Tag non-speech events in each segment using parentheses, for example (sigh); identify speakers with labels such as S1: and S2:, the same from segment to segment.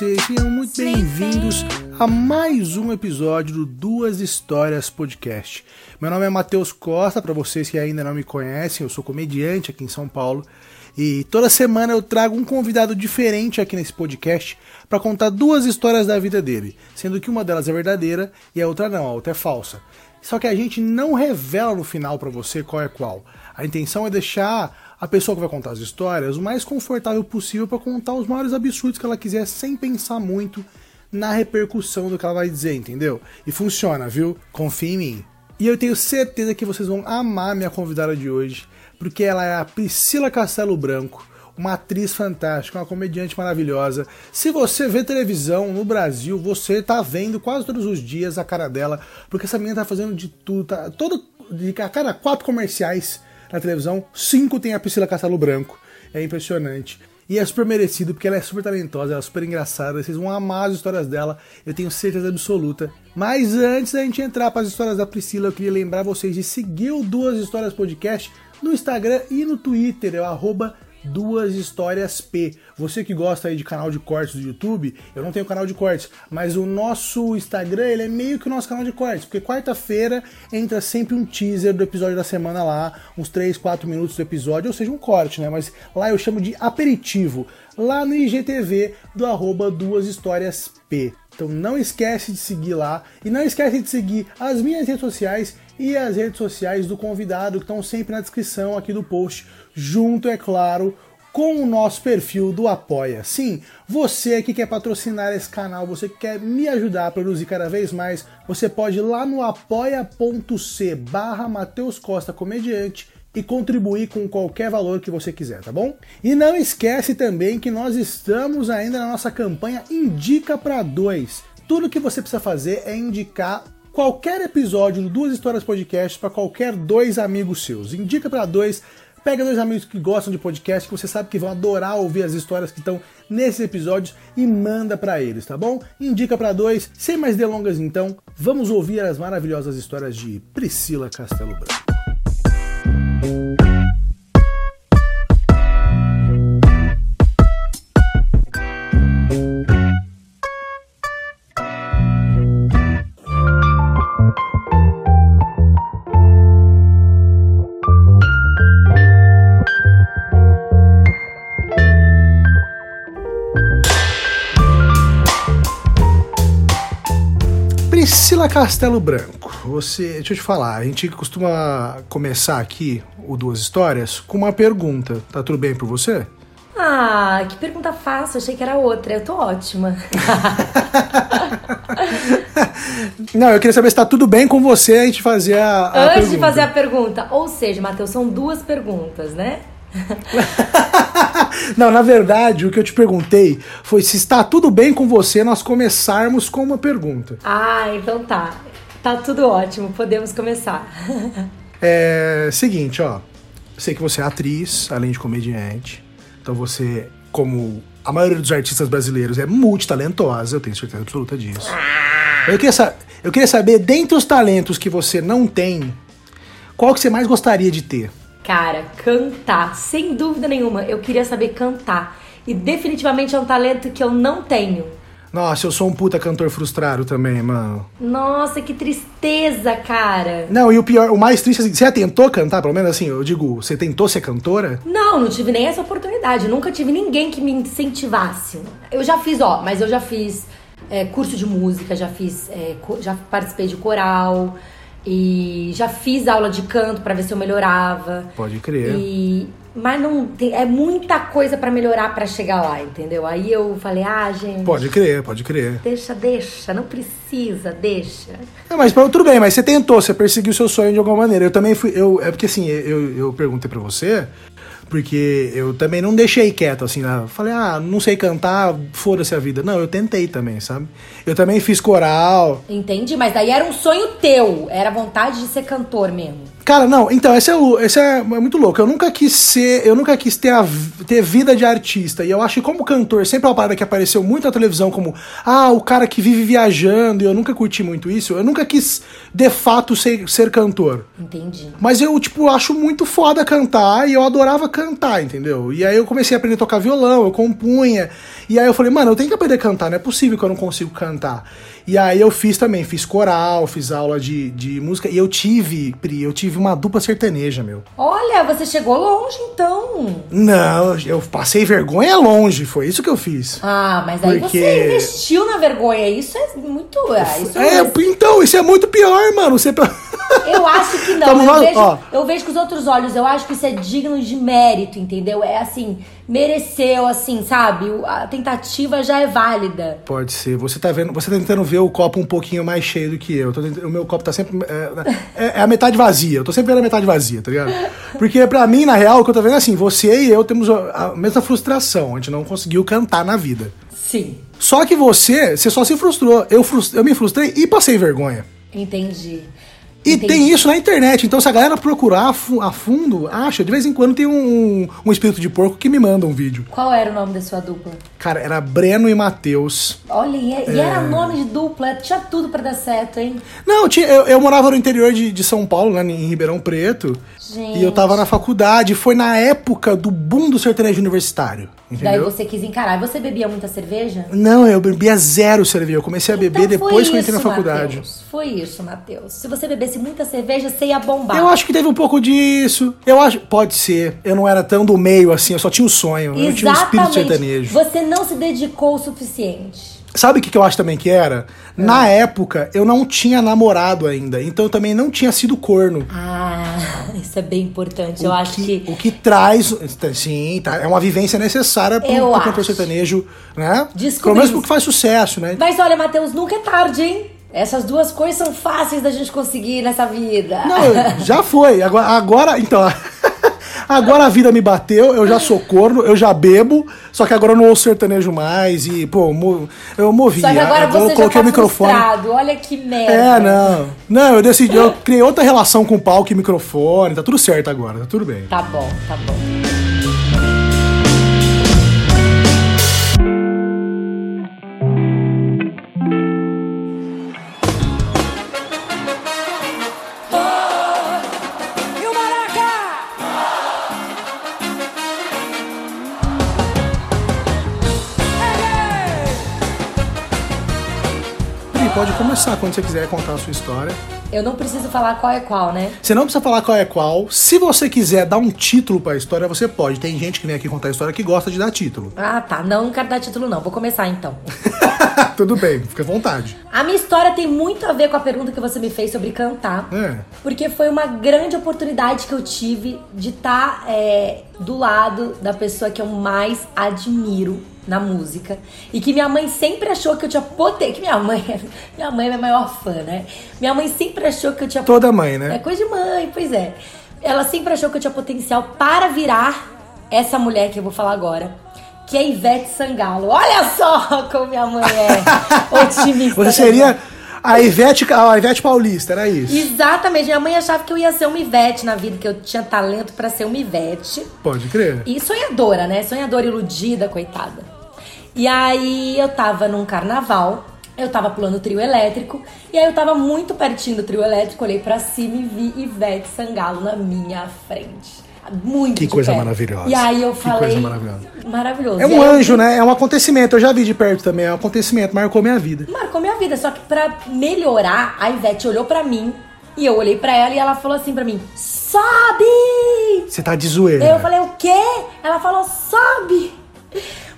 S1: Sejam muito bem-vindos a mais um episódio do Duas Histórias Podcast. Meu nome é Matheus Costa, para vocês que ainda não me conhecem, eu sou comediante aqui em São Paulo e toda semana eu trago um convidado diferente aqui nesse podcast para contar duas histórias da vida dele, sendo que uma delas é verdadeira e a outra não, a outra é falsa. Só que a gente não revela no final para você qual é qual. A intenção é deixar a pessoa que vai contar as histórias o mais confortável possível para contar os maiores absurdos que ela quiser sem pensar muito na repercussão do que ela vai dizer, entendeu? E funciona, viu? Confia em mim. E eu tenho certeza que vocês vão amar minha convidada de hoje, porque ela é a Priscila Castelo Branco, uma atriz fantástica, uma comediante maravilhosa. Se você vê televisão no Brasil, você tá vendo quase todos os dias a cara dela, porque essa menina tá fazendo de tudo, tá todo de a cada quatro comerciais na televisão, cinco tem a Priscila Castelo Branco. É impressionante. E é super merecido, porque ela é super talentosa, ela é super engraçada, vocês vão amar as histórias dela, eu tenho certeza absoluta. Mas antes da gente entrar para as histórias da Priscila, eu queria lembrar vocês de seguir o Duas Histórias Podcast no Instagram e no Twitter, é o arroba Duas Histórias P. Você que gosta aí de canal de cortes do YouTube, eu não tenho canal de cortes, mas o nosso Instagram ele é meio que o nosso canal de cortes, porque quarta-feira entra sempre um teaser do episódio da semana lá, uns 3, 4 minutos do episódio, ou seja, um corte, né? Mas lá eu chamo de aperitivo, lá no IGTV do arroba Duas Histórias P. Então não esquece de seguir lá e não esquece de seguir as minhas redes sociais e as redes sociais do convidado que estão sempre na descrição aqui do post, junto, é claro, com o nosso perfil do Apoia. Sim, você que quer patrocinar esse canal, você que quer me ajudar a produzir cada vez mais, você pode ir lá no apoia.c barra Mateus Costa Comediante e contribuir com qualquer valor que você quiser, tá bom? E não esquece também que nós estamos ainda na nossa campanha Indica para dois. Tudo que você precisa fazer é indicar qualquer episódio do Duas Histórias Podcast para qualquer dois amigos seus. Indica para dois, pega dois amigos que gostam de podcast, que você sabe que vão adorar ouvir as histórias que estão nesses episódios e manda para eles, tá bom? Indica para dois. Sem mais delongas então, vamos ouvir as maravilhosas histórias de Priscila Castelo Branco. Castelo Branco, você, deixa eu te falar, a gente costuma começar aqui o Duas Histórias com uma pergunta. Tá tudo bem por você?
S2: Ah, que pergunta fácil, achei que era outra. Eu tô ótima. (laughs)
S1: Não, eu queria saber se tá tudo bem com você a gente fazer a, a
S2: Antes
S1: pergunta.
S2: de fazer a pergunta, ou seja, Matheus, são duas perguntas, né? (laughs)
S1: Não, na verdade, o que eu te perguntei foi se está tudo bem com você nós começarmos com uma pergunta.
S2: Ah, então tá. Tá tudo ótimo, podemos começar. (laughs)
S1: É seguinte, ó. Sei que você é atriz, além de comediante. Então você, como a maioria dos artistas brasileiros, é multitalentosa, eu tenho certeza absoluta disso. Eu queria, eu queria saber, dentre os talentos que você não tem, qual que você mais gostaria de ter?
S2: Cara, cantar, sem dúvida nenhuma, eu queria saber cantar. E definitivamente é um talento que eu não tenho.
S1: Nossa, eu sou um puta cantor frustrado também, mano.
S2: Nossa, que tristeza, cara.
S1: Não, e o pior, o mais triste, assim, você já tentou cantar, pelo menos assim, eu digo, você tentou ser cantora?
S2: Não, não tive nem essa oportunidade. Nunca tive ninguém que me incentivasse. Eu já fiz, ó, mas eu já fiz é, curso de música, já fiz, é, já participei de coral e já fiz aula de canto pra ver se eu melhorava.
S1: Pode crer.
S2: E mas não tem, é muita coisa pra melhorar pra chegar lá, entendeu? Aí eu falei, ah, gente,
S1: Pode crer, pode crer.
S2: deixa, deixa, não precisa, deixa.
S1: Não, mas pra- tudo bem, mas você tentou, você perseguiu seu sonho de alguma maneira. Eu também fui. Eu, é porque assim, eu, eu perguntei pra você, porque eu também não deixei quieto, assim, né? Falei, ah, não sei cantar, foda-se a vida. Não, eu tentei também, sabe? Eu também fiz coral.
S2: Entendi, mas daí era um sonho teu, era vontade de ser cantor mesmo.
S1: Cara, não, então, esse é, o- esse é, é muito louco. Eu nunca quis ser, eu nunca quis ter, a, ter vida de artista. E eu acho que como cantor, sempre é uma parada que apareceu muito na televisão, como, ah, o cara que vive viajando, e eu nunca curti muito isso. Eu nunca quis, de fato, ser, ser cantor.
S2: Entendi.
S1: Mas eu, tipo, acho muito foda cantar e eu adorava cantar. cantar, entendeu? E aí eu comecei a aprender a tocar violão, eu compunha. E aí eu falei, mano, eu tenho que aprender a cantar, não é possível que eu não consigo cantar. E aí eu fiz também, fiz coral, fiz aula de, de música. E eu tive, Pri, eu tive uma dupla sertaneja, meu.
S2: Olha, você chegou longe então.
S1: Não, eu passei vergonha longe, foi isso que eu fiz.
S2: Ah, mas aí
S1: Porque-
S2: você investiu na vergonha. Isso é muito. ah, Isso
S1: É, então, isso é muito pior, mano. Você...
S2: Eu acho que (laughs) não.
S1: Tamo
S2: eu,
S1: nós-
S2: vejo,
S1: ó.
S2: eu vejo com os outros olhos. Eu acho que isso é digno de mérito, entendeu? É assim, mereceu, assim, sabe? A tentativa já é válida.
S1: Pode ser. Você tá vendo, você tá tentando ver o copo um pouquinho mais cheio do que eu. Eu o meu copo tá sempre. É, é- é a metade vazia. Eu tô sempre vendo a metade vazia, tá ligado? Porque pra mim, na real, o que eu tô vendo é assim: você e eu temos a mesma frustração. A gente não conseguiu cantar na vida.
S2: Sim.
S1: Só que você, você só se frustrou. Eu, frus- eu me frustrei e passei vergonha.
S2: Entendi.
S1: E
S2: Entendi.
S1: tem isso na internet. Então, se a galera procurar a fu- a fundo, acha. De vez em quando tem um, um espírito de porco que me manda um vídeo.
S2: Qual era o nome da sua dupla?
S1: Cara, era Breno e Matheus.
S2: Olha, e,
S1: É.
S2: e era nome de dupla, tinha tudo pra dar certo, hein?
S1: Não, tinha- eu, eu morava no interior de, de São Paulo, lá em Ribeirão Preto.
S2: Gente.
S1: E eu tava na faculdade. Foi na época do boom do sertanejo universitário.
S2: Daí
S1: Entendeu?
S2: você quis encarar. E você bebia muita cerveja?
S1: Não, eu bebia zero cerveja. Eu comecei a beber
S2: Então foi
S1: depois que eu entrei na
S2: isso,
S1: faculdade.
S2: Matheus. Foi isso, Matheus. Se você bebesse muita cerveja, você ia bombar.
S1: Eu acho que teve um pouco disso. Eu acho. Pode ser. Eu não era tão do meio assim, eu só tinha o sonho. Eu não tinha o espírito sertanejo.
S2: Você não se dedicou o suficiente.
S1: Sabe o que, que eu acho também que era? Na época, eu não tinha namorado ainda. Então eu também não tinha sido corno.
S2: Ah, isso é bem importante. Eu
S1: o
S2: acho que.
S1: O que traz. Sim, tá, é uma vivência necessária
S2: Eu
S1: pro cantor sertanejo, né?
S2: Descobri
S1: Pelo menos
S2: isso.
S1: pro que faz sucesso, né?
S2: Mas olha, Matheus, nunca é tarde, hein? Essas duas coisas são fáceis da gente conseguir nessa vida.
S1: Não, já foi. Agora, agora então. (laughs) Agora a vida me bateu, eu já sou corno, eu já bebo, só que agora eu não ouço sertanejo mais e, pô, eu movi.
S2: Só que agora
S1: eu
S2: você já
S1: coloquei
S2: tá
S1: o microfone.
S2: frustrado. Olha que merda.
S1: É, não. Não, eu decidi, eu criei outra relação com o palco e microfone, tá tudo certo agora, tá tudo bem.
S2: Tá bom, tá bom.
S1: Pode começar quando você quiser contar a sua história.
S2: Eu não preciso falar qual é qual, né?
S1: Você não precisa falar qual é qual. Se você quiser dar um título pra história, você pode. Tem gente que vem aqui contar a história que gosta de dar título. (laughs)
S2: Ah, tá. Não, não quero dar título, não. Vou começar então. (laughs)
S1: Tudo bem, fica à vontade.
S2: A minha história tem muito a ver com a pergunta que você me fez sobre cantar.
S1: É.
S2: Porque foi uma grande oportunidade que eu tive de estar é, do lado da pessoa que eu mais admiro na música. E que minha mãe sempre achou que eu tinha poder. Que minha mãe, (laughs) minha mãe é minha maior fã, né? Minha mãe sempre achou que eu tinha
S1: Toda mãe,
S2: É
S1: né?
S2: coisa de mãe, pois é. Ela sempre achou que eu tinha potencial para virar essa mulher que eu vou falar agora. Que é Ivete Sangalo. Olha só (laughs) como minha mãe é (laughs) otimista.
S1: Você
S2: né?
S1: seria a Ivete, a Ivete Paulista, era isso?
S2: Exatamente. Minha mãe achava que eu ia ser uma Ivete na vida, que eu tinha talento pra ser uma Ivete.
S1: Pode crer.
S2: E sonhadora, né? Sonhadora iludida, coitada. E aí eu tava num carnaval, eu tava pulando o trio elétrico, e aí eu tava muito pertinho do trio elétrico, olhei pra cima e vi Ivete Sangalo na minha frente. Muito
S1: Que coisa
S2: perto.
S1: maravilhosa.
S2: E aí eu
S1: Que
S2: falei.
S1: coisa maravilhosa.
S2: Maravilhoso.
S1: É um
S2: aí
S1: anjo, né? É um acontecimento. Eu já vi de perto também. É um acontecimento. Marcou minha vida.
S2: Marcou minha vida, só que pra melhorar, a Ivete olhou pra mim e eu olhei pra ela e ela falou assim pra mim: "Sobe!"
S1: Você tá de zoeira.
S2: Eu falei: "O quê?" Ela falou: "Sobe!"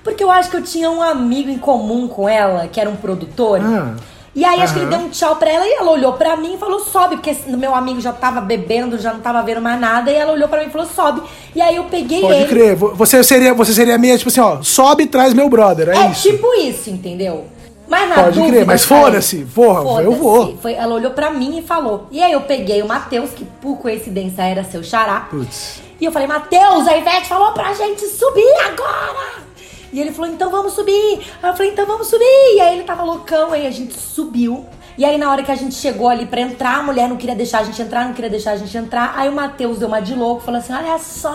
S2: Porque eu acho que eu tinha um amigo em comum com ela, que era um produtor.
S1: Ah.
S2: E aí acho que ele deu um tchau pra ela e ela olhou pra mim e falou: "Sobe", porque meu amigo já tava bebendo, já não tava vendo mais nada, e ela olhou pra mim e falou: "Sobe". E aí eu peguei
S1: Pode
S2: ele.
S1: crer. Vo- Você seria, você seria meio tipo assim, ó. Sobe e traz meu brother. É,
S2: É
S1: isso.
S2: tipo isso, entendeu? Mas na
S1: Pode
S2: dúvida,
S1: crer, mas
S2: eu
S1: foda-se, porra, eu
S2: foda-se.
S1: vou.
S2: Foi, ela olhou pra mim e falou. E aí eu peguei o Matheus, que por coincidência era seu xará.
S1: Putz.
S2: E eu falei, Matheus, a Ivete falou pra gente subir agora! E ele falou, então vamos subir. Aí eu falei, então vamos subir. E aí ele tava loucão, aí a gente subiu. E aí na hora que a gente chegou ali pra entrar, a mulher não queria deixar a gente entrar, não queria deixar a gente entrar. Aí o Matheus deu uma de louco, falou assim, olha só,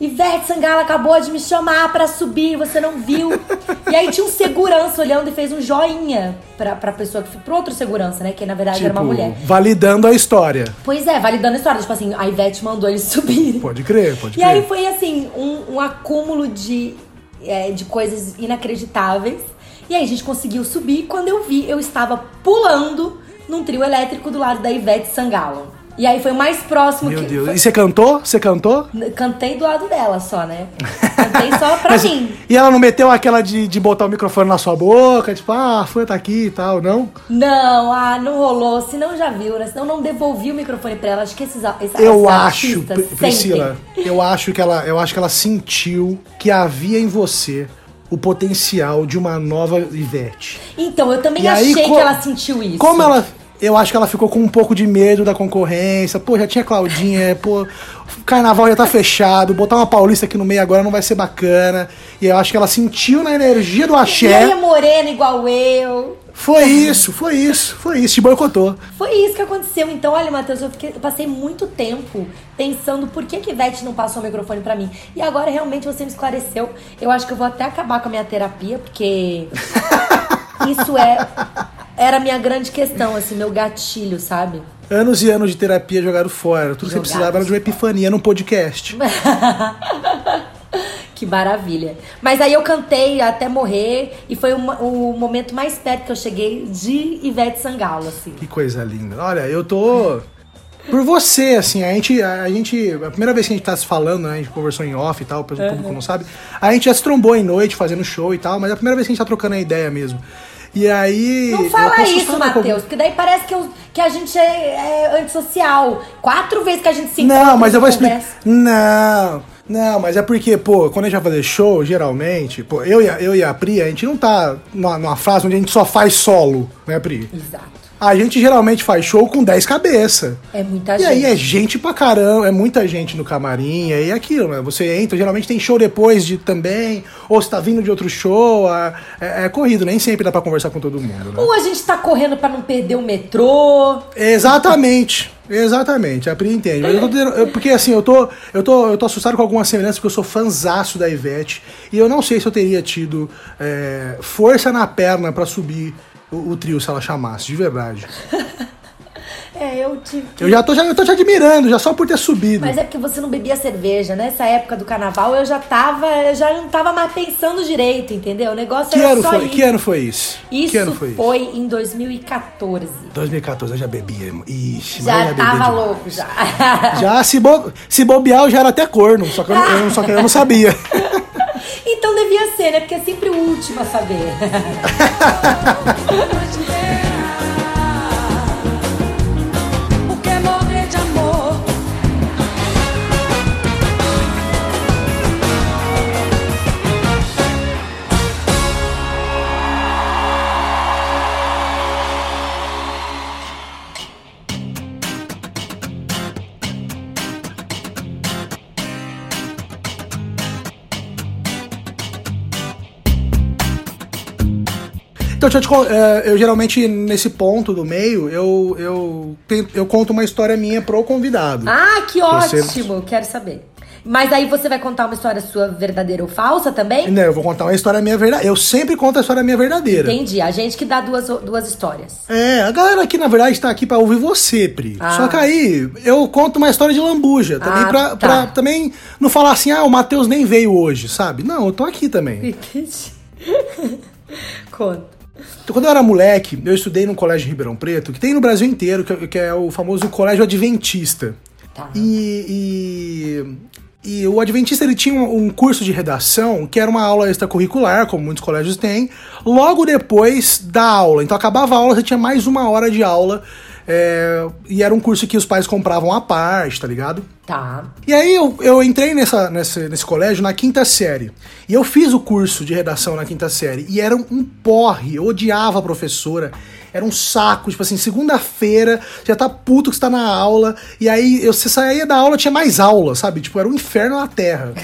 S2: Ivete Sangalo acabou de me chamar pra subir, você não viu. (laughs) e aí tinha um segurança olhando e fez um joinha pra, pra pessoa, que pro outro segurança, né? Que na verdade era uma
S1: Tipo,
S2: mulher.
S1: validando a história.
S2: Pois é, validando a história. Tipo assim, a Ivete mandou eles (laughs) subirem.
S1: Pode crer, pode
S2: E
S1: crer.
S2: aí foi assim, um, um acúmulo de, é, de coisas inacreditáveis. E aí a gente conseguiu subir. Quando eu vi, eu estava pulando num trio elétrico do lado da Ivete Sangalo. E aí foi mais próximo
S1: Meu
S2: que.
S1: Deus.
S2: foi-
S1: E você cantou? Você cantou?
S2: Cantei do lado dela só, né? Cantei só pra (laughs)
S1: Mas-
S2: mim.
S1: E ela não meteu aquela de, de botar o microfone na sua boca, tipo, ah, fã tá aqui e tal, não?
S2: Não, ah, não rolou. Senão já viu, né? Senão não devolvi o microfone pra ela. Acho que esses, esses
S1: Eu acho, Priscila, eu acho que ela, eu acho que ela sentiu que havia em você o potencial de uma nova Ivete.
S2: Então, eu também
S1: E aí,
S2: achei
S1: co-
S2: que ela sentiu isso.
S1: Como ela. Eu acho que ela ficou com um pouco de medo da concorrência. Pô, já tinha Claudinha, pô, o carnaval já tá fechado, botar uma paulista aqui no meio agora não vai ser bacana. E eu acho que ela sentiu na energia do axé.
S2: é morena igual eu.
S1: Foi isso, foi isso, foi isso, te boicotou.
S2: Foi isso que aconteceu. Então, olha, Matheus, eu, fiquei- eu passei muito tempo pensando por que que Ivete não passou o microfone pra mim. E agora realmente você me esclareceu. Eu acho que eu vou até acabar com a minha terapia, porque (laughs) isso é era a minha grande questão, assim, meu gatilho, sabe?
S1: Anos e anos de terapia jogaram fora. Tudo que você precisava era de uma epifania num podcast. (laughs)
S2: Que maravilha. Mas aí eu cantei até morrer e foi uma- o momento mais perto que eu cheguei de Ivete Sangalo, assim.
S1: Que coisa linda. Olha, eu tô. Por você, assim, a gente, a gente. A primeira vez que a gente tá se falando, né? A gente conversou em off e tal, o público não sabe. A gente já se trombou em noite fazendo show e tal, mas é a primeira vez que a gente tá trocando a ideia mesmo. E aí.
S2: Não fala isso, Matheus, porque daí parece que, eu- que a gente é, é antissocial. Quatro vezes que a gente se
S1: Não,
S2: encontra
S1: mas
S2: e
S1: eu vou explicar. Não, não, mas é porque, pô, quando a gente vai fazer show, geralmente, pô, eu e a, eu e a Pri, a gente não tá numa, numa fase onde a gente só faz solo, né, Pri?
S2: Exato.
S1: A gente geralmente faz show com 10 cabeças.
S2: É muita
S1: E
S2: gente.
S1: aí é gente pra caramba, é muita gente no camarim, e aí é aquilo, né? Você entra, geralmente tem show depois de também, ou você tá vindo de outro show, é, é- é corrido, nem sempre dá pra conversar com todo mundo, né?
S2: Ou a gente tá correndo pra não perder o metrô.
S1: Exatamente. Exatamente, a Pri entende. Mas eu tô eu- porque assim, eu tô, eu, tô, eu tô assustado com alguma semelhança, porque eu sou fanzaço da Ivete. E eu não sei se eu teria tido é, força na perna pra subir o, o trio se ela chamasse, de verdade. (laughs)
S2: É, eu tive que...
S1: Eu já tô, já, eu tô te admirando, já só por ter subido.
S2: Mas é porque você não bebia cerveja, nessa época do carnaval eu já tava, eu já não tava mais pensando direito, entendeu? O negócio
S1: Que
S2: era
S1: ano,
S2: só
S1: foi,
S2: ir.
S1: que ano foi isso?
S2: Isso
S1: que ano foi,
S2: foi,
S1: isso?
S2: em 2014.
S1: 2014, eu já bebia. irmão. Ixi,
S2: Já
S1: bebi
S2: tava louco, já.
S1: Já se, bo, se bobear, eu já era até corno, só que eu, não- eu, só que eu não sabia. (laughs)
S2: devia ser, né? Porque é sempre o último a saber. (laughs)
S1: Então, deixa eu te con- é, eu geralmente, nesse ponto do meio, eu, eu, tento- eu conto uma história minha pro convidado.
S2: Ah, que
S1: Você-
S2: ótimo! Quero saber. Mas aí você vai contar uma história sua verdadeira ou falsa também?
S1: Não, eu vou contar uma história minha verdadeira. Eu sempre conto a história minha verdadeira.
S2: Entendi. A gente que dá duas, duas histórias.
S1: É, a galera aqui, na verdade, tá aqui pra ouvir você, Pri.
S2: Ah.
S1: Só que aí, eu conto uma história de lambuja. Também
S2: Ah,
S1: pra,
S2: tá.
S1: pra também não falar assim, ah, o Matheus nem veio hoje, sabe? Não, eu tô aqui também. (laughs)
S2: Entendi. Conta.
S1: Então, Quando eu era moleque, eu estudei num colégio em Ribeirão Preto, que tem no Brasil inteiro, que é- que é o famoso colégio adventista.
S2: Tá.
S1: E, e, e o adventista ele tinha um um curso de redação que era uma aula extracurricular, como muitos colégios têm, logo depois da aula. Então acabava a aula, você tinha mais uma hora de aula. É, e era um curso que os pais compravam à parte, tá ligado?
S2: Tá.
S1: E aí eu, eu entrei nessa, nessa, nesse colégio na quinta série. E eu fiz o curso de redação na quinta série. E era um porre, eu odiava a professora. Era um saco, tipo assim, segunda-feira, já tá puto que você tá na aula. E aí eu, você saía da aula, tinha mais aula, sabe? Tipo, era um inferno na terra. (laughs)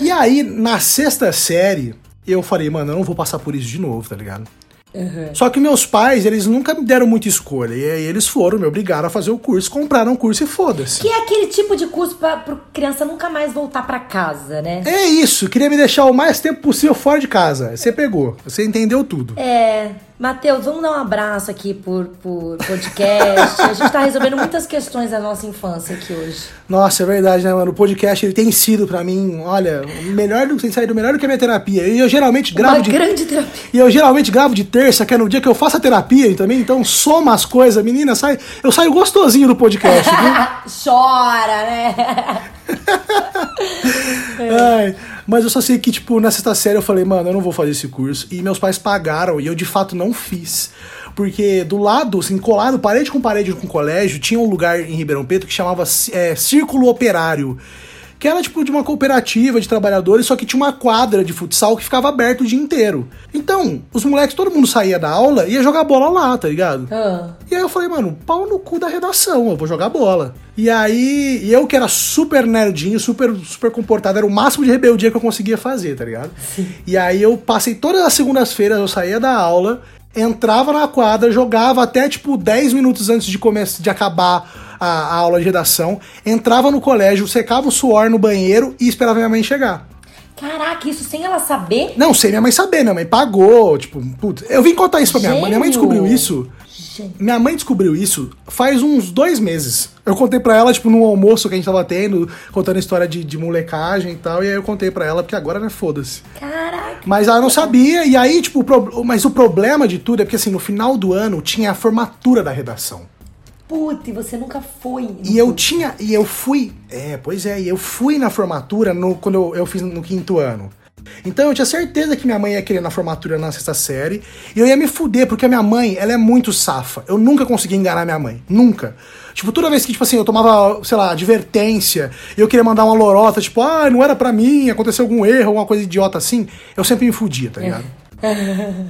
S1: E aí, na sexta série, eu falei, mano, eu não vou passar por isso de novo, tá ligado? Só que meus pais, eles nunca me deram muita escolha. E aí eles foram, me obrigaram a fazer o curso, compraram o curso e foda-se.
S2: Que é aquele tipo de curso pra, pra criança nunca mais voltar pra casa, né?
S1: É isso, queria me deixar o mais tempo possível fora de casa. Você pegou, você entendeu tudo.
S2: É. Matheus, vamos dar um abraço aqui por, por podcast. A gente tá resolvendo muitas questões da nossa infância aqui hoje.
S1: Nossa, é verdade, né, mano? O podcast ele tem sido pra mim, olha, melhor do que tem saído melhor do que a minha terapia. E eu geralmente gravo
S2: Uma
S1: de
S2: grande terapia.
S1: E eu geralmente gravo de terça, que é no dia que eu faço a terapia também, então soma as coisas, menina, sai, eu saio gostosinho do podcast, viu? (laughs)
S2: Chora, né? (laughs)
S1: Ai, mas eu só sei que, tipo, na sexta série eu falei, mano, eu não vou fazer esse curso. E meus pais pagaram e eu de fato não fiz. Porque do lado, assim, colado, parede com parede com colégio, tinha um lugar em Ribeirão Preto que chamava é, Círculo Operário. Que era tipo de uma cooperativa de trabalhadores, só que tinha uma quadra de futsal que ficava aberto o dia inteiro. Então, os moleques, todo mundo saía da aula e ia jogar bola lá, tá ligado?
S2: Ah.
S1: E aí eu falei, mano, pau no cu da redação, eu vou jogar bola. E aí, eu que era super nerdinho, super, super comportado, era o máximo de rebeldia que eu conseguia fazer, tá ligado? E aí eu passei todas as segundas-feiras, eu saía da aula, entrava na quadra, jogava até tipo 10 minutos antes de começar de acabar a, a aula de redação, entrava no colégio, secava o suor no banheiro e esperava minha mãe chegar.
S2: Caraca, isso sem ela saber?
S1: Não, sem minha mãe saber, minha mãe pagou, tipo, putz, eu vim contar isso pra minha mãe. Minha mãe
S2: Gênio.
S1: descobriu isso.
S2: Gente.
S1: Minha mãe descobriu isso faz uns dois meses. Eu contei pra ela, tipo, num almoço que a gente tava tendo, contando história de, de molecagem e tal, e aí eu contei pra ela, porque agora, né, foda-se.
S2: Caraca.
S1: Mas ela não sabia, e aí, tipo, o pro- mas o problema de tudo é porque, assim, no final do ano tinha a formatura da redação.
S2: Puta, e você nunca foi.
S1: E eu tinha, e eu fui, é, pois é, e eu fui na formatura no, quando eu, eu fiz no quinto ano. Então eu tinha certeza que minha mãe ia querer na formatura na sexta série, e eu ia me fuder, porque a minha mãe, ela é muito safa. Eu nunca consegui enganar minha mãe, nunca. Tipo, toda vez que, tipo assim, eu tomava, sei lá, advertência, e eu queria mandar uma lorota, tipo, ah, não era pra mim, aconteceu algum erro, alguma coisa idiota assim, eu sempre me fudia, tá ligado?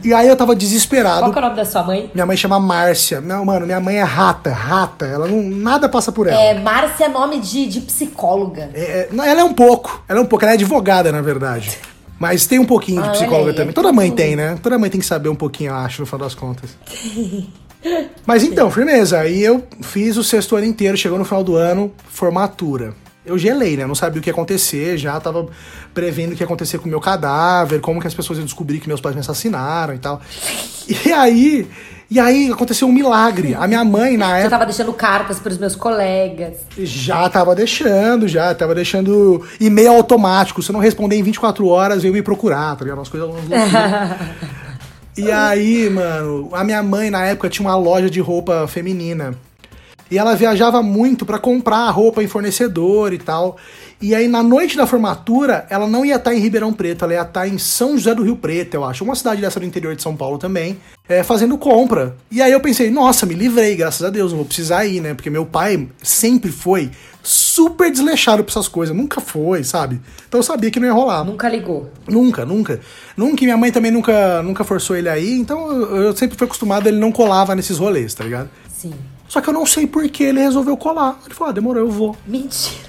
S1: E aí eu tava desesperado.
S2: Qual que é o nome da sua mãe?
S1: Minha mãe chama Márcia. Não, mano, minha mãe é rata, rata. Ela não. Nada passa por ela.
S2: É, Márcia é nome de, de psicóloga.
S1: É, é, ela é um pouco. Ela é um pouco. Ela é advogada, na verdade. (laughs) Mas tem um pouquinho de
S2: Ah,
S1: psicóloga
S2: aí.
S1: também. Toda mãe tem, né? Toda mãe tem que saber um pouquinho, eu acho, no final das contas. (laughs) Mas então, firmeza. Aí eu fiz o sexto ano inteiro, chegou no final do ano, formatura. Eu gelei, né? Não sabia o que ia acontecer, já tava prevendo o que ia acontecer com o meu cadáver, como que as pessoas iam descobrir que meus pais me assassinaram e tal. E aí, e aí aconteceu um milagre. A minha mãe, na
S2: Eu
S1: época.
S2: tava deixando cartas pros meus colegas.
S1: Já tava deixando, já. Tava deixando e-mail automático. Se eu não responder em 24 horas, veio me procurar, tá ligado? Umas coisas. umas loucuras. (laughs) e aí, mano, a minha mãe na época tinha uma loja de roupa feminina. E ela viajava muito pra comprar roupa em fornecedor e tal. E aí, na noite da formatura, ela não ia estar em Ribeirão Preto, ela ia estar em São José do Rio Preto, eu acho. Uma cidade dessa do interior de São Paulo também, é, fazendo compra. E aí eu pensei, nossa, me livrei, graças a Deus, não vou precisar ir, né? Porque meu pai sempre foi super desleixado pra essas coisas, nunca foi, sabe? Então eu sabia que não ia rolar.
S2: Nunca ligou.
S1: Nunca, nunca. Nunca, e minha mãe também nunca, nunca forçou ele aí, então eu, eu sempre fui acostumado, ele não colava nesses rolês, tá ligado?
S2: Sim.
S1: Só que eu não sei por que ele resolveu colar. Ele falou, ah, demorou, eu vou.
S2: Mentira.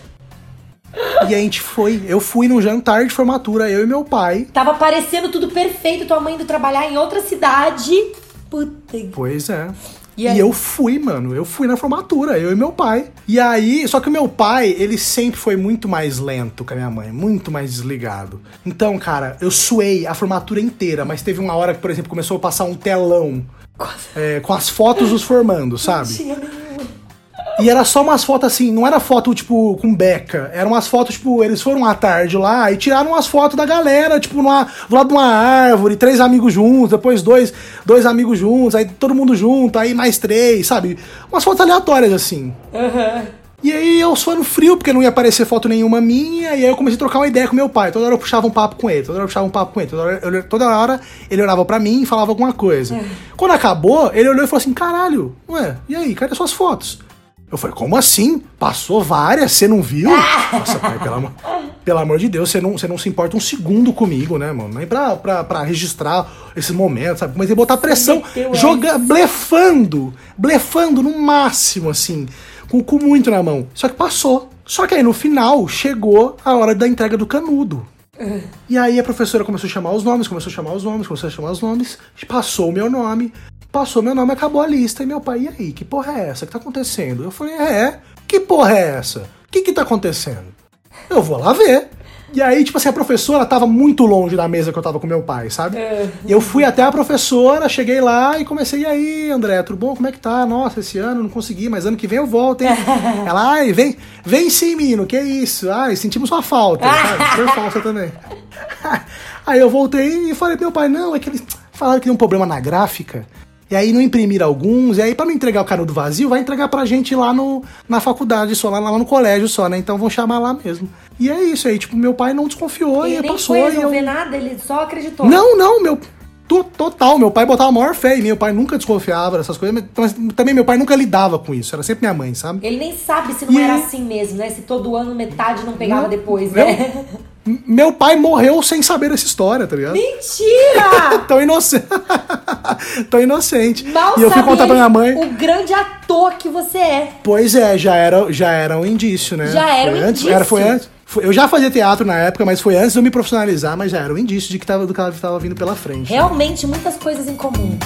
S1: E a gente foi, eu fui num jantar de formatura, eu e meu pai.
S2: Tava parecendo tudo perfeito, tua mãe indo trabalhar em outra cidade. Puta.
S1: Pois é.
S2: E
S1: E, eu fui, mano. Eu fui na formatura, eu e meu pai. E aí, só que o meu pai, ele sempre foi muito mais lento que a minha mãe, muito mais desligado. Então, cara, eu suei a formatura inteira, mas teve uma hora que, por exemplo, começou a passar um telão é, com as fotos dos formandos, sabe?
S2: Tinha nenhuma.
S1: E era só umas fotos assim, não era foto, tipo, com beca. Eram umas fotos, tipo, eles foram à tarde lá e tiraram umas fotos da galera, tipo, numa, do lado de uma árvore, três amigos juntos, depois dois, dois amigos juntos, aí todo mundo junto, aí mais três, sabe? Umas fotos aleatórias, assim. E aí eu suando frio, porque não ia aparecer foto nenhuma minha, e aí eu comecei a trocar uma ideia com meu pai. Toda hora eu puxava um papo com ele, toda hora eu puxava um papo com ele, toda hora, eu- toda hora ele olhava pra mim e falava alguma coisa. Quando acabou, ele olhou e falou assim: caralho, ué, e aí, cadê suas fotos? Eu falei, como assim? Passou várias, você não viu? (laughs) Nossa, pai, pelo amor, pelo amor de Deus, você não, você não se importa um segundo comigo, né, mano? Nem pra, pra, pra registrar esses momentos, sabe? Mas ia botar pressão, joga, blefando, blefando no máximo, assim, com o cu muito na mão. Só que passou. Só que aí no final chegou a hora da entrega do canudo. E aí a professora começou a chamar os nomes, começou a chamar os nomes, começou a chamar os nomes, passou o meu nome, passou meu nome, acabou a lista. E meu pai, e aí, que porra é essa? Que tá acontecendo? Eu falei, é, que porra é essa? O que que tá acontecendo? Eu vou lá ver. E aí, tipo assim, a professora tava muito longe da mesa que eu tava com meu pai, sabe? E eu fui até a professora, cheguei lá e comecei, e aí, André, tudo bom? Como é que tá? Nossa, esse ano não consegui, mas ano que vem eu volto, hein? (laughs) Ela, ai, vem, vem sim, menino, que isso? Ai, sentimos sua falta, (laughs) sabe? Foi falsa também. (laughs) Aí eu voltei e falei pro meu pai, não, é que eles falaram que tem um problema na gráfica. E aí não imprimiram alguns, e aí pra não entregar o canudo vazio, vai entregar pra gente lá no, na faculdade só, lá, lá no colégio só, né? Então vão chamar lá mesmo. E é isso aí, tipo, meu pai não desconfiou
S2: Ele
S1: e
S2: nem
S1: passou.
S2: foi
S1: e eu...
S2: resolver nada, ele só acreditou.
S1: Não, não, meu. To- Total, meu pai botava a maior fé em mim, meu pai nunca desconfiava dessas coisas, mas também meu pai nunca lidava com isso, era sempre minha mãe, sabe?
S2: Ele nem sabe se não
S1: E
S2: era assim mesmo, né? Se todo ano metade não pegava
S1: Não,
S2: depois, né?
S1: M- (laughs) Meu pai morreu sem saber dessa história, tá ligado?
S2: Mentira! (laughs)
S1: Tão inocente. (laughs) Tão inocente.
S2: Mal
S1: e eu fui contar pra minha mãe.
S2: o grande ator que você é.
S1: Pois é, já era, já era um indício, né?
S2: Já era
S1: foi
S2: um
S1: antes,
S2: indício.
S1: Era, foi antes. Eu já fazia teatro na época, mas foi antes de eu me profissionalizar, mas já era um indício de que tava, do que tava vindo pela frente.
S2: Realmente, muitas coisas em comum.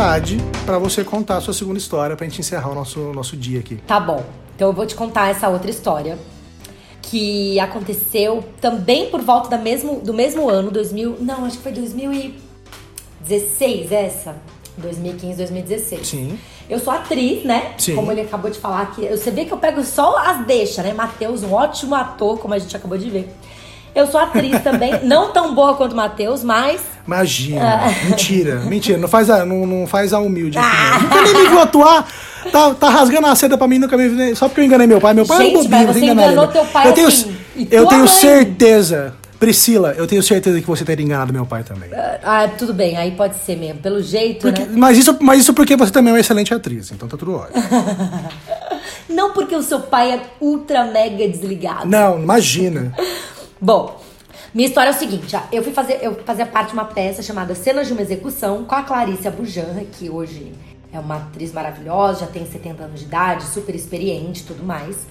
S1: Vontade pra você contar a sua segunda história pra gente encerrar o nosso, nosso dia aqui.
S2: Tá bom. Então eu vou te contar essa outra história. Que aconteceu também por volta da mesmo, do mesmo ano, 2000. Não, acho que foi 2016 essa. 2015, 2016.
S1: Sim.
S2: Eu sou atriz, né?
S1: Sim.
S2: Como ele acabou de falar aqui. Você vê que eu pego só as deixas, né? Matheus, um ótimo ator, como a gente acabou de ver. Eu sou atriz também, (laughs) não tão boa quanto o Matheus, mas
S1: Imagina.
S2: Ah.
S1: Mentira, mentira. Não faz a, não, não faz a humilde aqui. não. Nunca nem me viu atuar. Tá, tá rasgando a seda pra mim, nunca me. Só porque eu enganei meu pai. Meu pai
S2: Gente,
S1: era bobinho,
S2: mas
S1: eu
S2: você enganou teu pai
S1: eu tenho,
S2: assim,
S1: eu tenho
S2: mãe?
S1: certeza. Priscila, eu tenho certeza que você teria enganado meu pai também.
S2: Ah, tudo bem, aí pode ser mesmo. Pelo jeito,
S1: Porque-
S2: né?
S1: mas, isso, mas isso porque você também é uma excelente atriz, então tá tudo ótimo. (laughs)
S2: Não porque o seu pai é ultra mega desligado.
S1: Não, imagina.
S2: Bom, minha história é o seguinte: eu fui fazer, eu fazia parte de uma peça chamada Cenas de uma Execução com a Clarice Abujanra, que hoje é uma atriz maravilhosa, já tem 70 anos de idade, super experiente e tudo mais.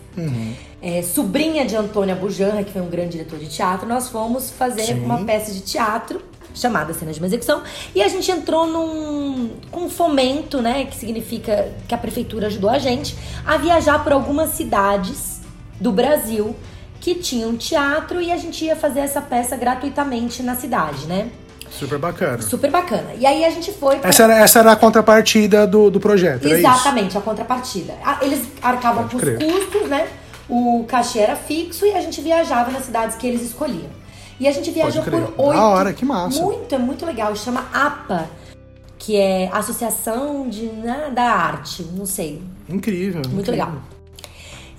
S2: É, sobrinha de Antônia Abujanra, que foi um grande diretor de teatro, nós fomos fazer
S1: Sim.
S2: uma peça de teatro chamada Cenas de uma Execução e a gente entrou num com um fomento, né, que significa que a prefeitura ajudou a gente a viajar por algumas cidades do Brasil que tinham teatro e a gente ia fazer essa peça gratuitamente na cidade, né?
S1: Super bacana.
S2: Super bacana. E aí a gente foi pra...
S1: Essa era, essa era a contrapartida do, do projeto?
S2: Exatamente, a contrapartida. Ah, Eles arcavam
S1: Pode
S2: com os
S1: crer.
S2: custos, né? O cachê era fixo e a gente viajava nas cidades que eles escolhiam. E a gente viajou por oito.
S1: Da hora, que massa.
S2: Muito, é muito legal. Chama APA, que é Associação de, né, da Arte, não sei.
S1: Incrível.
S2: Muito
S1: incrível.
S2: legal.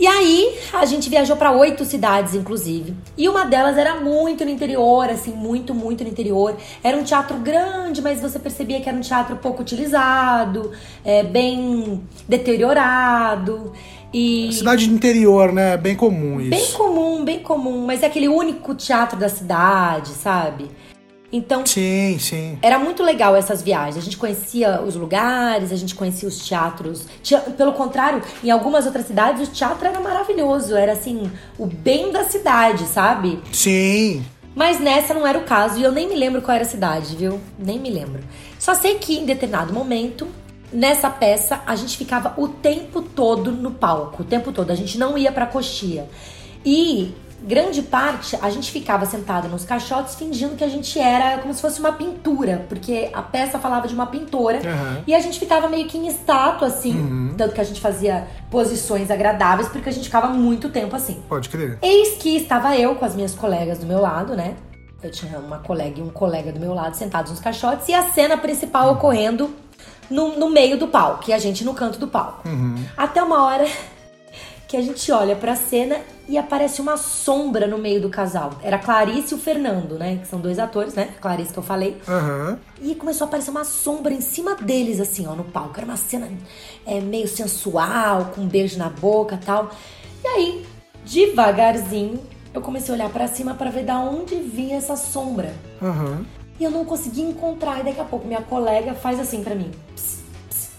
S2: E aí, a gente viajou pra oito cidades, inclusive. E uma delas era muito no interior, assim, muito, muito no interior. Era um teatro grande, mas você percebia que era um teatro pouco utilizado, é, bem deteriorado. E
S1: Cidade de interior, né? Bem comum isso.
S2: bem comum, bem comum. Mas é aquele único teatro da cidade, sabe? Então,
S1: Sim, sim.
S2: era muito legal essas viagens. A gente conhecia os lugares, a gente conhecia os teatros. Pelo contrário, em algumas outras cidades o teatro era maravilhoso. Era assim, o bem da cidade, sabe?
S1: Sim.
S2: Mas nessa não era o caso e eu nem me lembro qual era a cidade, viu? Nem me lembro. Só sei que em determinado momento, nessa peça, a gente ficava o tempo todo no palco, o tempo todo. A gente não ia pra coxia. E grande parte a gente ficava sentada nos caixotes fingindo que a gente era como se fosse uma pintura, porque a peça falava de uma pintora
S1: Aham.
S2: e a gente ficava meio que em estátua assim, tanto que a gente fazia posições agradáveis porque a gente ficava muito tempo assim.
S1: Pode crer.
S2: Eis que estava eu com as minhas colegas do meu lado, né? Eu tinha uma colega e um colega do meu lado sentados nos caixotes e a cena principal ocorrendo no, no meio do palco e a gente no canto do palco. Até uma hora que a gente olha pra cena e aparece uma sombra no meio do casal. Era a Clarice e o Fernando, né? Que são dois atores, né? Clarice que eu falei.
S1: Aham.
S2: E começou a aparecer uma sombra em cima deles, assim, ó, no palco. Era uma cena é, meio sensual, com um beijo na boca e tal. E aí, devagarzinho, eu comecei a olhar pra cima pra ver da onde vinha essa sombra.
S1: Aham.
S2: E eu não consegui encontrar. E daqui a pouco minha colega faz assim pra mim. Ps, ps,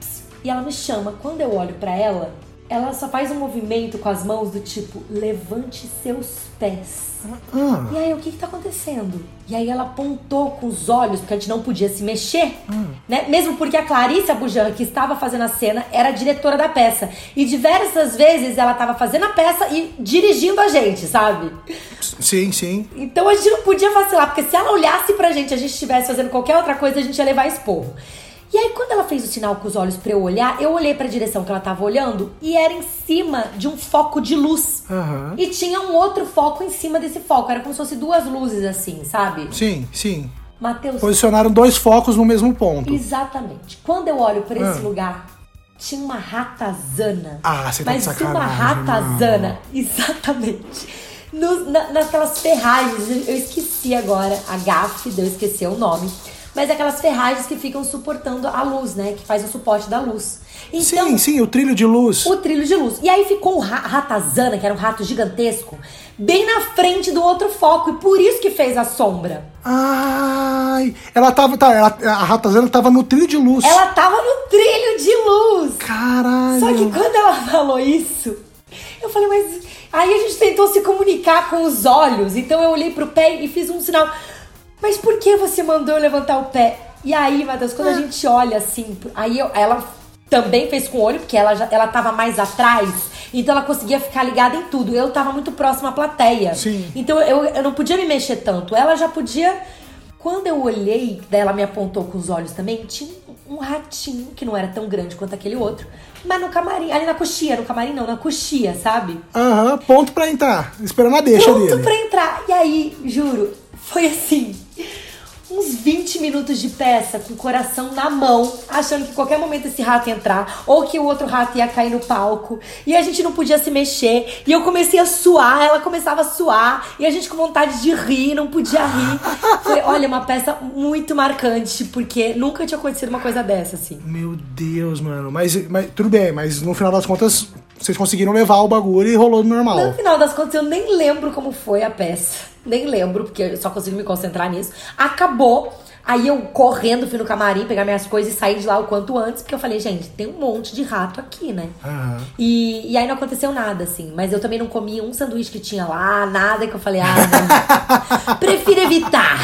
S2: ps. E ela me chama. Quando eu olho pra ela, ela só faz um movimento com as mãos do tipo, levante seus pés.
S1: Ah.
S2: E aí, o que que tá acontecendo? E aí ela apontou com os olhos, porque a gente não podia se mexer, né? Mesmo porque a Clarice Abujan, que estava fazendo a cena, era a diretora da peça. E diversas vezes ela estava fazendo a peça e dirigindo a gente, sabe?
S1: Sim, sim.
S2: Então a gente não podia vacilar, porque se ela olhasse pra gente, a gente estivesse fazendo qualquer outra coisa, a gente ia levar esporro. E aí, quando ela fez o sinal com os olhos pra eu olhar, eu olhei pra direção que ela tava olhando e era em cima de um foco de luz.
S1: Aham.
S2: E tinha um outro foco em cima desse foco. Era como se fosse duas luzes assim, sabe?
S1: Sim, sim.
S2: Matheus,
S1: Posicionaram dois focos no mesmo ponto.
S2: exatamente. Quando eu olho pra esse
S1: Ah.
S2: lugar, tinha uma ratazana.
S1: Ah, você tá de
S2: Mas tinha
S1: sacanagem,
S2: uma ratazana, (laughs) exatamente. No- na- naquelas ferragens, eu- esqueci agora, a gafe, eu esqueci o nome. Mas é aquelas ferragens que ficam suportando a luz, né? Que faz o suporte da luz. Então,
S1: Sim, sim, o trilho de luz.
S2: o trilho de luz. E aí ficou o ra ratazana, que era um rato gigantesco, bem na frente do outro foco. E por isso que fez a sombra.
S1: Ai, ela tava, tá, ela, a ratazana tava no trilho de luz.
S2: Ela tava no trilho de luz.
S1: Caralho.
S2: Só que quando ela falou isso, eu falei, mas. Aí a gente tentou se comunicar com os olhos. Então eu olhei pro pé e fiz um sinal. Mas por que você mandou eu levantar o pé? E aí, Matheus, quando a gente olha assim, aí eu- ela também fez com o olho, porque ela, já, ela tava mais atrás. Então ela conseguia ficar ligada em tudo. Eu tava muito próxima à plateia.
S1: Sim.
S2: Então eu, eu não podia me mexer tanto. Ela já podia. Quando eu olhei, daí ela me apontou com os olhos também, tinha um ratinho, que não era tão grande quanto aquele outro, mas no camarim, ali na coxia, no camarim não, na coxia, sabe?
S1: Aham, ponto pra entrar. Esperando a deixa
S2: Pronto
S1: dele.
S2: pra entrar. E aí, juro, foi assim. Uns 20 minutos de peça com o coração na mão, achando que qualquer momento esse rato ia entrar, ou que o outro rato ia cair no palco, e a gente não podia se mexer, e eu comecei a suar, ela começava a suar, e a gente com vontade de rir, não podia rir. Foi, olha, uma peça muito marcante, porque nunca tinha acontecido uma coisa dessa, assim.
S1: Meu Deus, mano. Mas, mas tudo bem, mas no final das contas, vocês conseguiram levar o bagulho e rolou normal.
S2: No final das contas, eu nem lembro como foi a peça. Nem lembro, porque eu só consigo me concentrar nisso. Acabou. Aí eu correndo fui no camarim pegar minhas coisas e sair de lá o quanto antes, porque eu falei, gente, tem um monte de rato aqui, né?
S1: Aham.
S2: E, e aí não aconteceu nada, assim. Mas eu também não comi um sanduíche que tinha lá, nada que eu falei, ah, não. (laughs) Prefiro evitar.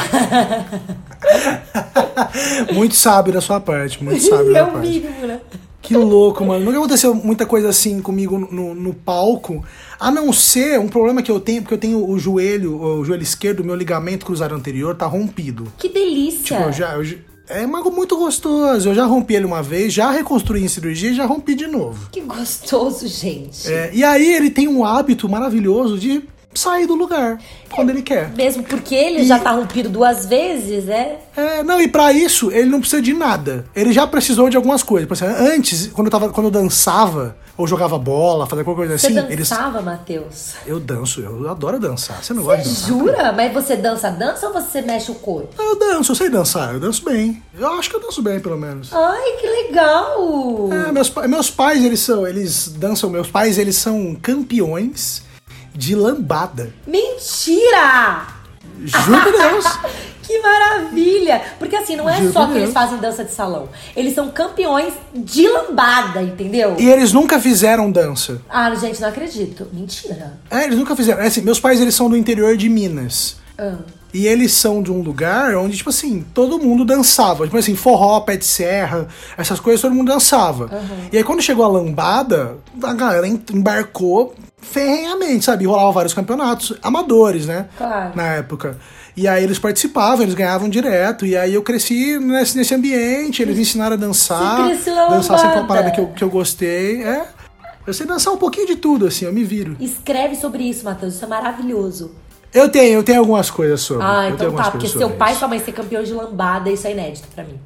S1: muito sábio da sua parte, muito sábio
S2: é
S1: da
S2: o
S1: parte.
S2: mínimo, né?
S1: Que louco, mano. Nunca aconteceu muita coisa assim comigo no, no palco. A não ser um problema que eu tenho, porque eu tenho o joelho, o joelho esquerdo, o meu ligamento cruzado anterior tá rompido.
S2: Que delícia.
S1: Tipo, eu já, eu é muito gostoso. Eu já rompi ele uma vez, já reconstruí em cirurgia e já rompi de novo.
S2: Que gostoso, gente.
S1: É, e aí ele tem um hábito maravilhoso de sair do lugar quando ele quer.
S2: Mesmo porque ele já tá rompido duas vezes, né?
S1: É, não, e pra isso ele não precisa de nada. Ele já precisou de algumas coisas. Por exemplo, antes, quando eu, tava, quando eu dançava, ou jogava bola, fazia qualquer coisa
S2: Você
S1: assim, eles.
S2: dançava, Matheus?
S1: Eu danço, eu adoro dançar. Você não gosta de dançar?
S2: Jura? Mas você dança, dança ou você mexe o corpo?
S1: Eu danço, eu sei dançar, eu danço bem. Eu acho que eu danço bem, pelo menos.
S2: Ai, que legal!
S1: É, meus, meus pais, eles são, eles dançam, meus pais, eles são campeões de lambada.
S2: Mentira!
S1: Juro por Deus. (laughs)
S2: Que maravilha! Porque assim, não é
S1: Juro
S2: só que
S1: Deus.
S2: eles fazem dança de salão. Eles são campeões de lambada, entendeu?
S1: E eles nunca fizeram dança.
S2: Ah, gente, não acredito. Mentira.
S1: É, eles nunca fizeram. É assim, meus pais, eles são do interior de Minas.
S2: Ah.
S1: E eles são de um lugar onde, tipo assim, todo mundo dançava. Tipo assim, forró, pé de serra, essas coisas todo mundo dançava. E aí quando chegou a lambada, a galera em- embarcou ferrenhamente, sabe? E rolava vários campeonatos amadores, né?
S2: Claro.
S1: Na época. E aí eles participavam, eles ganhavam direto. E aí eu cresci nesse, nesse ambiente, eles me ensinaram a dançar. Dançar sempre uma parada que eu, que eu gostei. É. Eu sei dançar um pouquinho de tudo, assim, eu me viro.
S2: Escreve sobre isso, Matheus. Isso é maravilhoso.
S1: Eu tenho, eu tenho algumas coisas sobre.
S2: Ah,
S1: eu tenho
S2: então tá. Porque seu pai e sua mãe ser campeão de lambada, isso é inédito pra mim.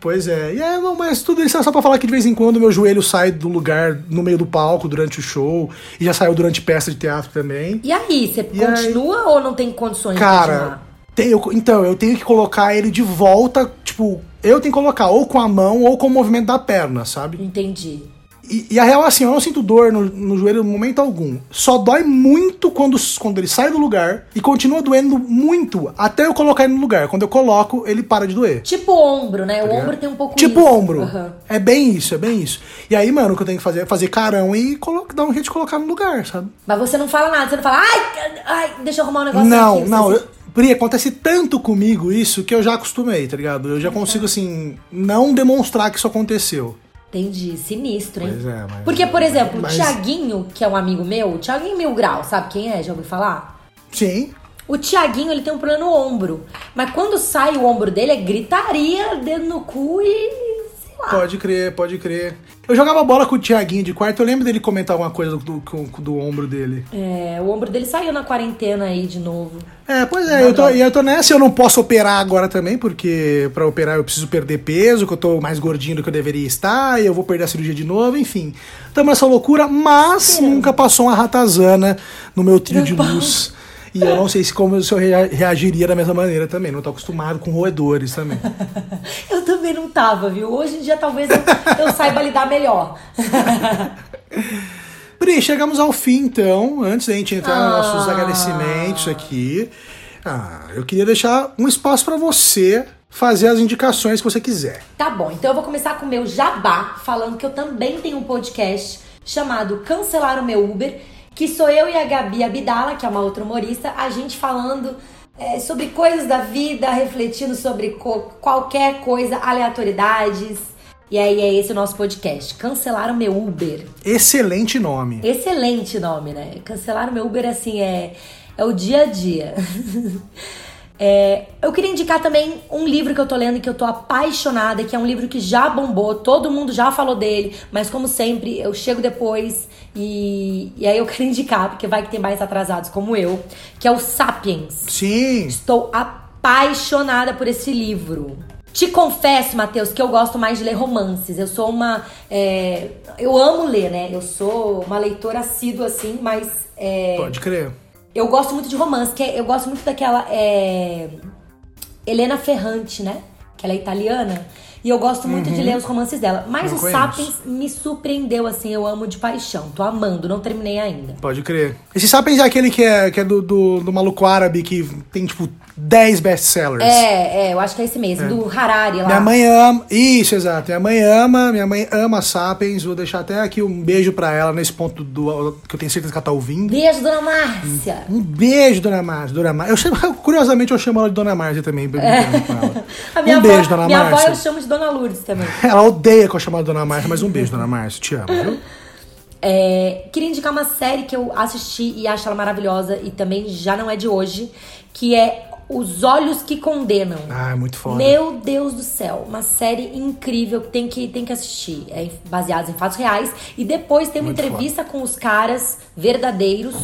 S1: Pois é, e é, não, mas tudo isso é só pra falar que de vez em quando meu joelho sai do lugar no meio do palco durante o show, e já saiu durante peça de teatro também.
S2: E aí, você
S1: E aí?
S2: continua ou não tem condições de
S1: Cara,
S2: continuar?
S1: tem- eu- então, eu tenho que colocar ele de volta, tipo, eu tenho que colocar ou com a mão ou com o movimento da perna, sabe?
S2: Entendi.
S1: E, e a real é assim, eu não sinto dor no, no joelho no momento algum. Só dói muito quando, quando ele sai do lugar e continua doendo muito até eu colocar ele no lugar. Quando eu coloco, ele para de doer.
S2: Tipo ombro, né? O ombro tem um pouco
S1: Tipo
S2: isso.
S1: ombro.
S2: Aham.
S1: É bem isso, é bem isso. E aí, mano, o que eu tenho que fazer é fazer carão e dar um jeito de colocar no lugar, sabe?
S2: Mas você não fala nada, você não fala, ai, ai deixa eu arrumar um negócio
S1: Não,
S2: aqui.
S1: não. Pri, acontece tanto comigo isso que eu já acostumei, tá ligado? Eu já consigo, assim, não demonstrar que isso aconteceu.
S2: Entendi, sinistro, hein?
S1: Pois é, mas-
S2: Porque, por exemplo,
S1: mas-
S2: o Tiaguinho, que é um amigo meu, o Tiaguinho Mil Grau, sabe quem é? Já ouviu falar?
S1: Sim.
S2: O Tiaguinho, ele tem um problema no ombro. Mas quando sai o ombro dele, é gritaria, dedo no cu e. lá.
S1: Pode crer, pode crer. Eu jogava bola com o Thiaguinho de quarto, eu lembro dele comentar alguma coisa do, do, do ombro dele.
S2: É, o ombro dele saiu na quarentena aí de novo.
S1: É, pois é, eu tô, e eu tô nessa, eu não posso operar agora também, porque pra operar eu preciso perder peso, que eu tô mais gordinho do que eu deveria estar, e eu vou perder a cirurgia de novo, enfim. Tamo nessa loucura, mas nunca passou uma ratazana no meu trio de luz. E eu não sei se como eu rea- reagiria da mesma maneira também, não tô acostumado com roedores também. (laughs)
S2: Eu também não tava, viu? Hoje em dia talvez eu, eu saiba lidar melhor. (laughs)
S1: Pri, chegamos ao fim então, antes da gente entrar nos nossos
S2: Ah.
S1: agradecimentos aqui. Ah, eu queria deixar um espaço pra você fazer as indicações que você quiser.
S2: Tá bom, então eu vou começar com o meu jabá, falando que eu também tenho um podcast chamado Cancelar o Meu Uber, que sou eu e a Gabi Abdala, que é uma outra humorista, a gente falando é, sobre coisas da vida, refletindo sobre co- qualquer coisa, aleatoriedades. E aí é esse o nosso podcast, Cancelar o Meu Uber.
S1: Excelente nome.
S2: Excelente nome, né? Cancelar o meu Uber, assim, é, é o dia a dia. (laughs) É, eu queria indicar também um livro que eu tô lendo e que eu tô apaixonada, que é um livro que já bombou, todo mundo já falou dele, mas como sempre, eu chego depois e, e aí eu (laughs) quero indicar, porque vai que tem mais atrasados como eu, que é o Sapiens.
S1: Sim.
S2: Estou apaixonada por esse livro. Te confesso, Matheus, que eu gosto mais de ler romances. Eu sou uma. é, eu amo ler, né? Eu sou uma leitora assídua, assim, mas. é,
S1: Pode crer.
S2: Eu gosto muito de romance, que é- eu gosto muito daquela. é, Helena Ferrante, né? Que ela é italiana. E eu gosto muito de ler os romances dela. Mas
S1: Não
S2: o
S1: conheço.
S2: Sapiens me surpreendeu, assim. Eu amo de paixão. Tô amando, não terminei ainda.
S1: Pode crer. Esse Sapiens é aquele que é, que é do, do, do maluco árabe que tem, tipo, 10 best-sellers.
S2: É, é, eu acho que é esse mesmo, do Harari lá.
S1: Minha mãe ama. Isso, exato. Minha mãe ama, minha mãe ama Sapiens. Vou deixar até aqui um beijo pra ela nesse ponto do, que eu tenho certeza que ela tá ouvindo.
S2: Beijo, dona Márcia.
S1: Um beijo, dona Márcia. Dona Márcia. Eu chamo, (laughs) curiosamente, eu chamo ela de Dona Márcia também, ela. (laughs)
S2: A minha
S1: um
S2: avó,
S1: beijo, dona
S2: minha avó
S1: Márcia.
S2: eu chamo de Dona Lourdes também. (laughs)
S1: Ela odeia que eu chamo ela de Dona Márcia, mas um beijo, Dona Márcia. Te amo, viu?
S2: É, queria indicar uma série que eu assisti e acho ela maravilhosa e também já não é de hoje, que é Os Olhos que Condenam.
S1: Ah, é muito foda.
S2: Meu Deus do céu, uma série incrível que tem que, tem que assistir. É baseada em fatos reais. E depois tem uma
S1: Muito
S2: entrevista com os caras verdadeiros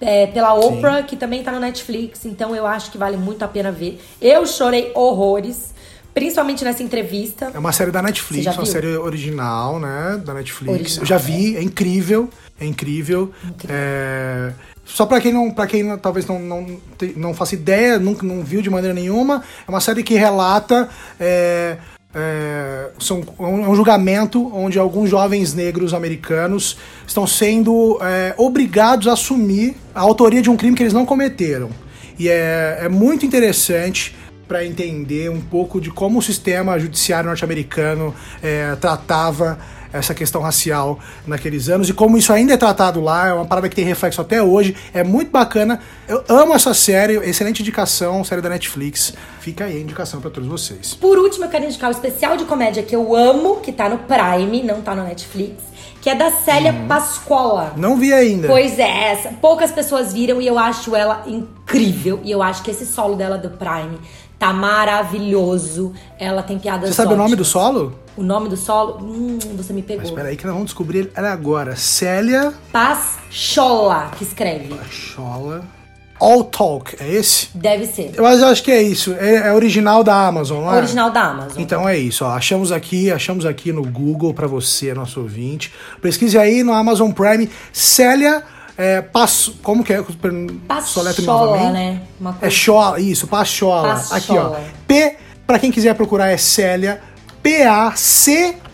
S2: é, pela Oprah, que também tá no Netflix. Então eu acho que vale muito a pena ver. Eu chorei horrores, principalmente nessa entrevista.
S1: É uma série da Netflix, uma série original, né? Da Netflix.
S2: Original,
S1: eu já vi, é incrível. É incrível. É, Só pra quem não, para quem talvez não, não, não faça ideia, nunca não viu de maneira nenhuma, é uma série que relata. é, é, são, é um é um julgamento onde alguns jovens negros americanos estão sendo é, obrigados a assumir a autoria de um crime que eles não cometeram. E é, é muito interessante para entender um pouco de como o sistema judiciário norte-americano é, tratava essa questão racial naqueles anos e como isso ainda é tratado lá, é uma parada que tem reflexo até hoje, é muito bacana. Eu amo essa série, excelente indicação, série da Netflix. Fica aí a indicação para todos vocês.
S2: Por último, eu quero indicar o especial de comédia que eu amo, que tá no Prime, não tá no Netflix, que é da Célia Pascola.
S1: Não vi ainda.
S2: Pois é, essa. poucas pessoas viram e eu acho ela incrível. E eu acho que esse solo dela do Prime tá maravilhoso. Ela tem piadas
S1: Você sabe o nome do
S2: ótimas.
S1: solo?
S2: O nome do solo? Hum, você me
S1: Mas
S2: pegou.
S1: espera aí que nós vamos descobrir ela agora. Célia
S2: Paschola, que escreve.
S1: Pachola. All Talk, é esse?
S2: Deve ser.
S1: Mas eu acho que é isso. É, é original da Amazon, não é?
S2: Original da Amazon.
S1: Então é isso, ó. Achamos aqui, achamos aqui no Google pra você, nosso ouvinte. Pesquise aí no Amazon Prime Célia é, Passo, como que é? Soletre
S2: Pachola, né?
S1: É Chola, isso, Pachola.
S2: Pachola.
S1: Aqui, ó. P, pra quem quiser procurar, é Célia. P-A-C-K-U-O-L-A.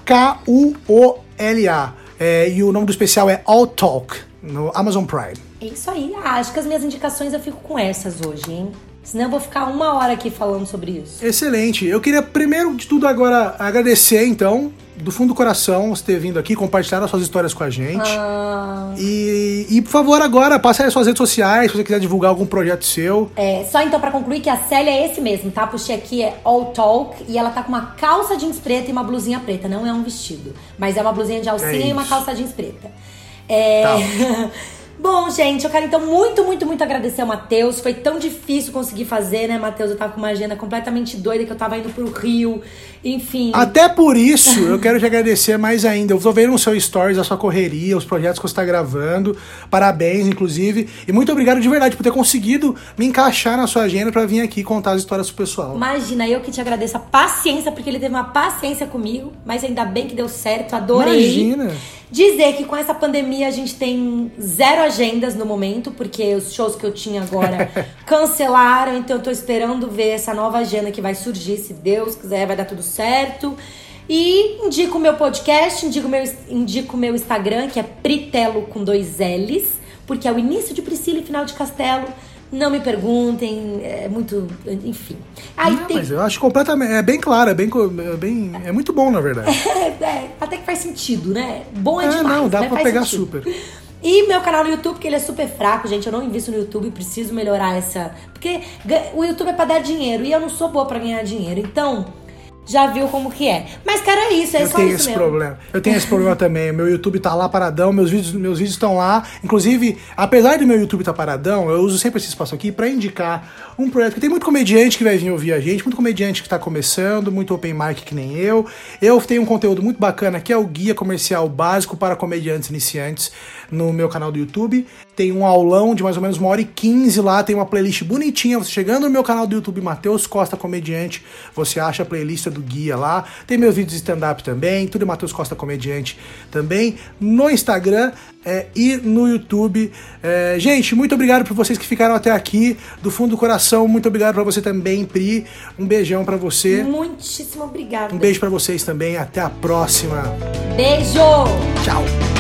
S1: É, e o nome do especial é All Talk, no Amazon Prime.
S2: É isso aí. Ah, acho que as minhas indicações eu fico com essas hoje, hein? Senão eu vou ficar uma hora aqui falando sobre isso.
S1: Excelente. Eu queria, primeiro de tudo, agora agradecer, então, do fundo do coração, você ter vindo aqui, compartilhar as suas histórias com a gente.
S2: Ah,
S1: E, e, por favor, agora, passe aí as suas redes sociais, se você quiser divulgar algum projeto seu.
S2: é, só então pra concluir que a Célia é esse mesmo, tá? Puxei aqui é All Talk e ela tá com uma calça jeans preta e uma blusinha preta. Não é um vestido, mas é uma blusinha de alcinha
S1: É
S2: e uma calça jeans preta. É...
S1: Tá. (laughs)
S2: Bom, gente, eu quero então muito, muito, muito agradecer ao Matheus. Foi tão difícil conseguir fazer, né, Matheus? Eu tava com uma agenda completamente doida, que eu tava indo pro Rio, enfim.
S1: Até por isso, eu quero te agradecer mais ainda. Eu tô vendo no seu stories a sua correria, os projetos que você está gravando. Parabéns, inclusive. E muito obrigado de verdade por ter conseguido me encaixar na sua agenda pra vir aqui contar as histórias pro pessoal.
S2: Imagina, eu que te agradeço a paciência, porque ele teve uma paciência comigo, mas ainda bem que deu certo, adorei.
S1: Imagina.
S2: Dizer que com essa pandemia a gente tem zero agendas no momento, porque os shows que eu tinha agora (laughs) cancelaram, então eu tô esperando ver essa nova agenda que vai surgir, se Deus quiser, vai dar tudo certo. E indico o meu podcast, indico o meu, indico o meu Instagram, que é Pritelo com dois L's, porque é o início de Priscila e final de Castelo. Não me perguntem, é muito. Enfim. Aí
S1: Não,
S2: tem.
S1: Mas eu acho completamente. É bem claro, é bem, é bem. É muito bom, na verdade. (laughs)
S2: É, é, até que faz sentido, né? Bom é,
S1: É,
S2: demais.
S1: não, dá
S2: né?
S1: pra
S2: Faz
S1: pegar
S2: sentido.
S1: super.
S2: E meu canal no YouTube, que ele é super fraco, gente. Eu não invisto no YouTube, preciso melhorar essa. Porque o YouTube é pra dar dinheiro e eu não sou boa pra ganhar dinheiro. Então, já viu como que é. Mas, cara, é isso, é
S1: Eu
S2: só
S1: tenho
S2: isso
S1: esse
S2: mesmo.
S1: problema. Eu tenho esse problema (laughs) também. Meu YouTube tá lá paradão, meus vídeos, meus vídeos estão lá. Inclusive, apesar do meu YouTube estar tá paradão, eu uso sempre esse espaço aqui pra indicar um projeto. Porque tem muito comediante que vai vir ouvir a gente, muito comediante que tá começando, muito open mic que nem eu. Eu tenho um conteúdo muito bacana que é o guia comercial básico para comediantes iniciantes no meu canal do YouTube. Tem um aulão de mais ou menos uma hora e quinze lá, tem uma playlist bonitinha. Você chegando no meu canal do YouTube, Matheus Costa Comediante, você acha a playlist do guia lá. Tem meus vídeos de stand-up também, tudo é Matheus Costa Comediante também. No Instagram é, e no YouTube. É, gente, muito obrigado por vocês que ficaram até aqui, do fundo do coração. Muito obrigado pra você também, Pri. Um beijão pra você.
S2: Muitíssimo obrigada.
S1: Um beijo pra vocês também. Até a próxima.
S2: Beijo!
S1: Tchau.